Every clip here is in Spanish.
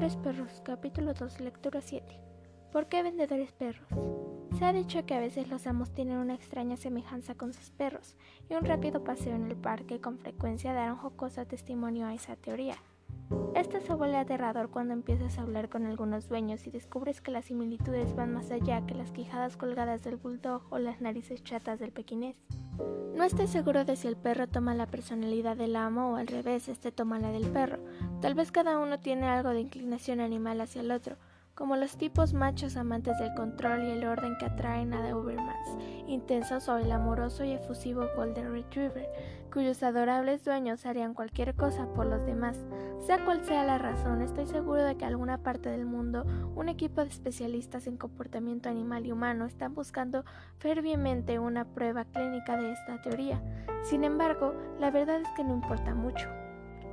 Vendedores Perros, capítulo 2, lectura 7. ¿Por qué vendedores perros? Se ha dicho que a veces los amos tienen una extraña semejanza con sus perros, y un rápido paseo en el parque con frecuencia dará un jocoso testimonio a esa teoría. Esto se vuelve aterrador cuando empiezas a hablar con algunos dueños y descubres que las similitudes van más allá que las quijadas colgadas del bulldog o las narices chatas del pequinés. No estoy seguro de si el perro toma la personalidad del amo o al revés, este toma la del perro. Tal vez cada uno tiene algo de inclinación animal hacia el otro, como los tipos machos amantes del control y el orden que atraen a Dobermans, intensos o el amoroso y efusivo Golden Retriever, cuyos adorables dueños harían cualquier cosa por los demás. Sea cual sea la razón, estoy seguro de que alguna parte del mundo un equipo de especialistas en comportamiento animal y humano están buscando fervientemente una prueba clínica de esta teoría. Sin embargo, la verdad es que no importa mucho.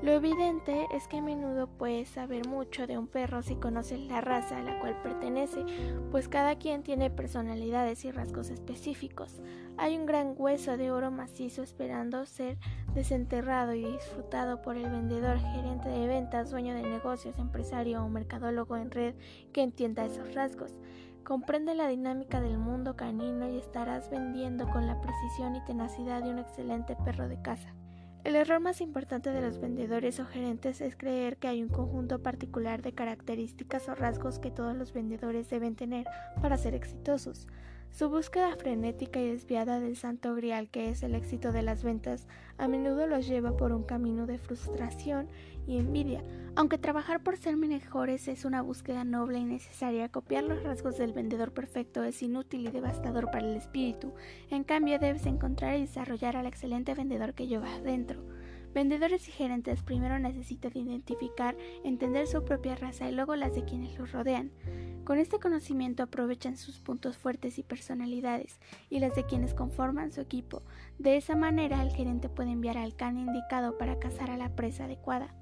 Lo evidente es que a menudo puedes saber mucho de un perro si conoces la raza a la cual pertenece, pues cada quien tiene personalidades y rasgos específicos. Hay un gran hueso de oro macizo esperando ser desenterrado y disfrutado por el vendedor, gerente de ventas, dueño de negocios, empresario o mercadólogo en red que entienda esos rasgos. Comprende la dinámica del mundo canino y estarás vendiendo con la precisión y tenacidad de un excelente perro de casa. El error más importante de los vendedores o gerentes es creer que hay un conjunto particular de características o rasgos que todos los vendedores deben tener para ser exitosos. Su búsqueda frenética y desviada del santo grial que es el éxito de las ventas a menudo los lleva por un camino de frustración y envidia. Aunque trabajar por ser mejores es una búsqueda noble y necesaria, copiar los rasgos del vendedor perfecto es inútil y devastador para el espíritu. En cambio, debes encontrar y desarrollar al excelente vendedor que llevas dentro. Vendedores y gerentes primero necesitan identificar, entender su propia raza y luego las de quienes los rodean. Con este conocimiento aprovechan sus puntos fuertes y personalidades y las de quienes conforman su equipo. De esa manera el gerente puede enviar al can indicado para cazar a la presa adecuada.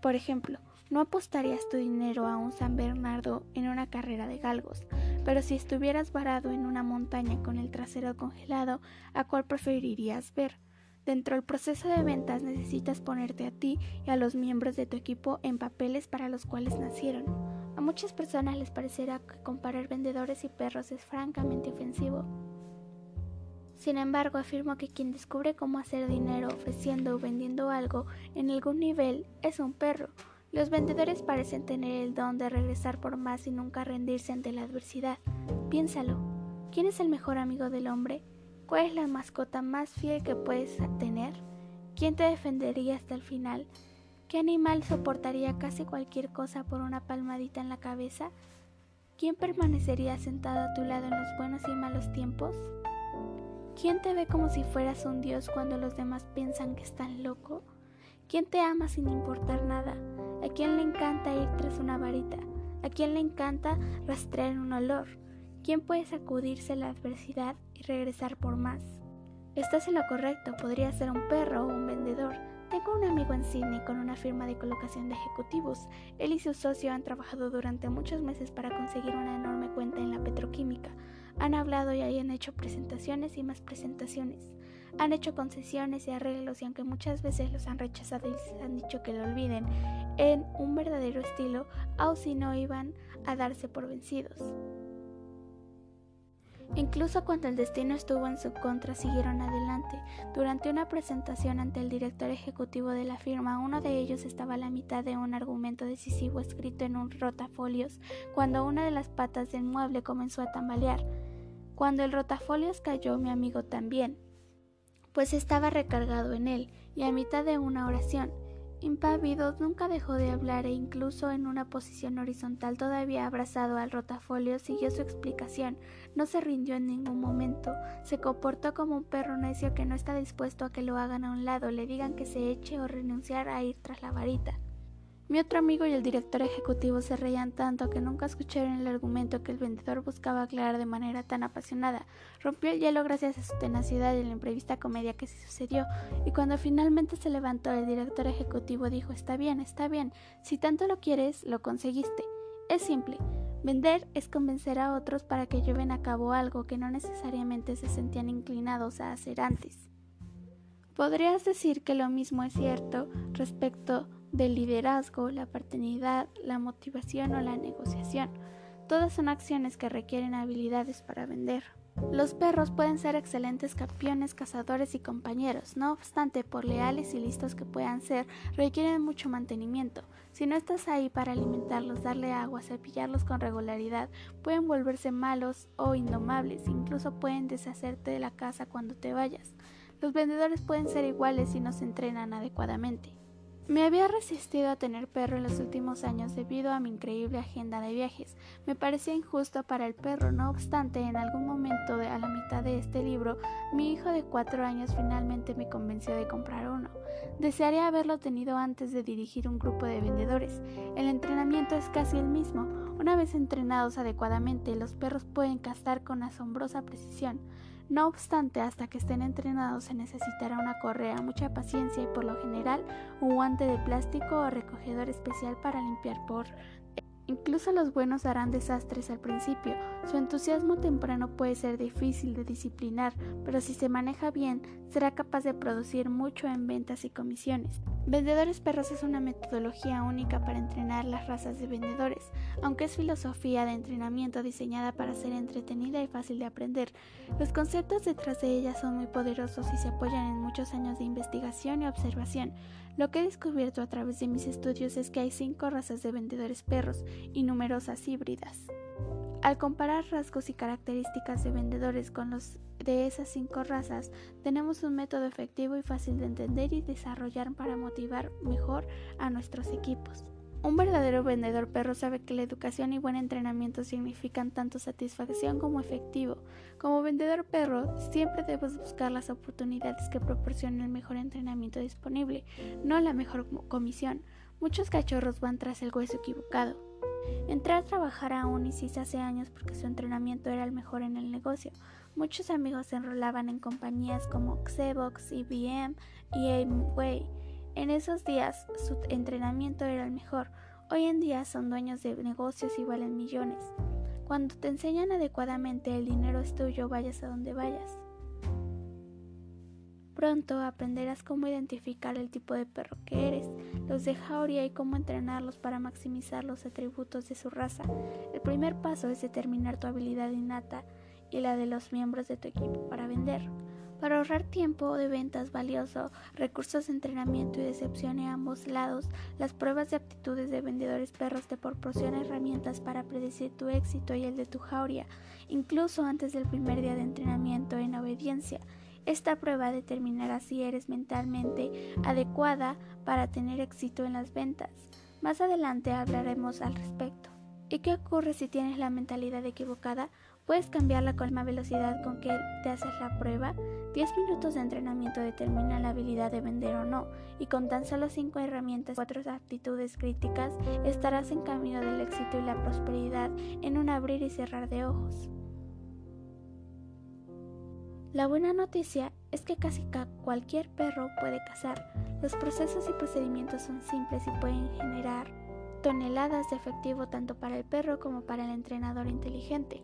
Por ejemplo, no apostarías tu dinero a un San Bernardo en una carrera de galgos, pero si estuvieras varado en una montaña con el trasero congelado, ¿a cuál preferirías ver? Dentro del proceso de ventas necesitas ponerte a ti y a los miembros de tu equipo en papeles para los cuales nacieron. A muchas personas les parecerá que comparar vendedores y perros es francamente ofensivo. Sin embargo, afirmo que quien descubre cómo hacer dinero ofreciendo o vendiendo algo en algún nivel es un perro. Los vendedores parecen tener el don de regresar por más y nunca rendirse ante la adversidad. Piénsalo. ¿Quién es el mejor amigo del hombre? ¿Cuál es la mascota más fiel que puedes tener? ¿Quién te defendería hasta el final? ¿Qué animal soportaría casi cualquier cosa por una palmadita en la cabeza? ¿Quién permanecería sentado a tu lado en los buenos y malos tiempos? ¿Quién te ve como si fueras un dios cuando los demás piensan que estás loco? ¿Quién te ama sin importar nada? ¿A quién le encanta ir tras una varita? ¿A quién le encanta rastrear un olor? ¿Quién puede sacudirse la adversidad y regresar por más? Estás en lo correcto, podría ser un perro o un vendedor, tengo un amigo en Sydney con una firma de colocación de ejecutivos. Él y su socio han trabajado durante muchos meses para conseguir una enorme cuenta en la petroquímica. Han hablado y han hecho presentaciones y más presentaciones. Han hecho concesiones y arreglos y aunque muchas veces los han rechazado y les han dicho que lo olviden, en un verdadero estilo, si no iban a darse por vencidos. Incluso cuando el destino estuvo en su contra, siguieron adelante. Durante una presentación ante el director ejecutivo de la firma, uno de ellos estaba a la mitad de un argumento decisivo escrito en un rotafolios, cuando una de las patas del mueble comenzó a tambalear. Cuando el rotafolios cayó, mi amigo también, pues estaba recargado en él, y a mitad de una oración. Impávido, nunca dejó de hablar e incluso en una posición horizontal todavía abrazado al rotafolio siguió su explicación. No se rindió en ningún momento. Se comportó como un perro necio que no está dispuesto a que lo hagan a un lado, le digan que se eche o renunciar a ir tras la varita. Mi otro amigo y el director ejecutivo se reían tanto que nunca escucharon el argumento que el vendedor buscaba aclarar de manera tan apasionada. Rompió el hielo gracias a su tenacidad y la imprevista comedia que se sucedió, y cuando finalmente se levantó el director ejecutivo dijo Está bien, está bien, si tanto lo quieres, lo conseguiste. Es simple. Vender es convencer a otros para que lleven a cabo algo que no necesariamente se sentían inclinados a hacer antes. Podrías decir que lo mismo es cierto respecto del liderazgo, la paternidad, la motivación o la negociación. Todas son acciones que requieren habilidades para vender. Los perros pueden ser excelentes campeones, cazadores y compañeros, no obstante, por leales y listos que puedan ser, requieren mucho mantenimiento. Si no estás ahí para alimentarlos, darle agua, cepillarlos con regularidad, pueden volverse malos o indomables, incluso pueden deshacerte de la casa cuando te vayas. Los vendedores pueden ser iguales si no se entrenan adecuadamente. Me había resistido a tener perro en los últimos años debido a mi increíble agenda de viajes. Me parecía injusto para el perro, no obstante, en algún momento de, a la mitad de este libro, mi hijo de cuatro años finalmente me convenció de comprar uno. Desearía haberlo tenido antes de dirigir un grupo de vendedores. El entrenamiento es casi el mismo. Una vez entrenados adecuadamente, los perros pueden cazar con asombrosa precisión. No obstante, hasta que estén entrenados se necesitará una correa, mucha paciencia y por lo general un guante de plástico o recogedor especial para limpiar por Incluso los buenos harán desastres al principio. Su entusiasmo temprano puede ser difícil de disciplinar, pero si se maneja bien, será capaz de producir mucho en ventas y comisiones. Vendedores Perros es una metodología única para entrenar las razas de vendedores, aunque es filosofía de entrenamiento diseñada para ser entretenida y fácil de aprender. Los conceptos detrás de ella son muy poderosos y se apoyan en muchos años de investigación y observación. Lo que he descubierto a través de mis estudios es que hay cinco razas de vendedores perros y numerosas híbridas. Al comparar rasgos y características de vendedores con los de esas cinco razas, tenemos un método efectivo y fácil de entender y desarrollar para motivar mejor a nuestros equipos. Un verdadero vendedor perro sabe que la educación y buen entrenamiento significan tanto satisfacción como efectivo. Como vendedor perro, siempre debes buscar las oportunidades que proporcionen el mejor entrenamiento disponible, no la mejor comisión. Muchos cachorros van tras el hueso equivocado. Entré a trabajar a Unisys hace años porque su entrenamiento era el mejor en el negocio. Muchos amigos se enrolaban en compañías como Xerox, IBM y Amway en esos días su entrenamiento era el mejor. Hoy en día son dueños de negocios y valen millones. Cuando te enseñan adecuadamente el dinero es tuyo, vayas a donde vayas. Pronto aprenderás cómo identificar el tipo de perro que eres, los de jauría y cómo entrenarlos para maximizar los atributos de su raza. El primer paso es determinar tu habilidad innata y la de los miembros de tu equipo para vender. Para ahorrar tiempo de ventas valioso, recursos de entrenamiento y decepción en ambos lados, las pruebas de aptitudes de vendedores perros te proporcionan herramientas para predecir tu éxito y el de tu jauría, incluso antes del primer día de entrenamiento en obediencia. Esta prueba determinará si eres mentalmente adecuada para tener éxito en las ventas. Más adelante hablaremos al respecto. ¿Y qué ocurre si tienes la mentalidad equivocada? Puedes cambiarla con la velocidad con que te haces la prueba. 10 minutos de entrenamiento determinan la habilidad de vender o no, y con tan solo 5 herramientas y 4 aptitudes críticas estarás en camino del éxito y la prosperidad en un abrir y cerrar de ojos. La buena noticia es que casi cualquier perro puede cazar. Los procesos y procedimientos son simples y pueden generar toneladas de efectivo tanto para el perro como para el entrenador inteligente.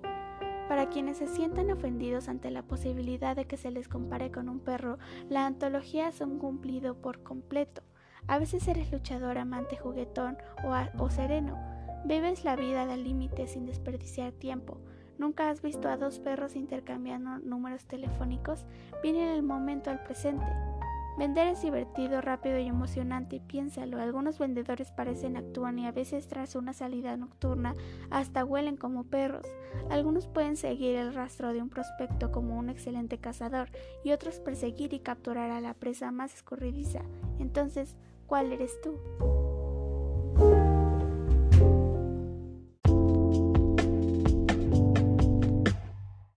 Para quienes se sientan ofendidos ante la posibilidad de que se les compare con un perro, la antología es un cumplido por completo. A veces eres luchador, amante, juguetón o, sereno. Vives la vida al límite sin desperdiciar tiempo. ¿Nunca has visto a dos perros intercambiando números telefónicos? Viene el momento al presente. Vender es divertido, rápido y emocionante, piénsalo. Algunos vendedores parecen actúan y a veces tras una salida nocturna hasta huelen como perros. Algunos pueden seguir el rastro de un prospecto como un excelente cazador y otros perseguir y capturar a la presa más escurridiza. Entonces, ¿cuál eres tú?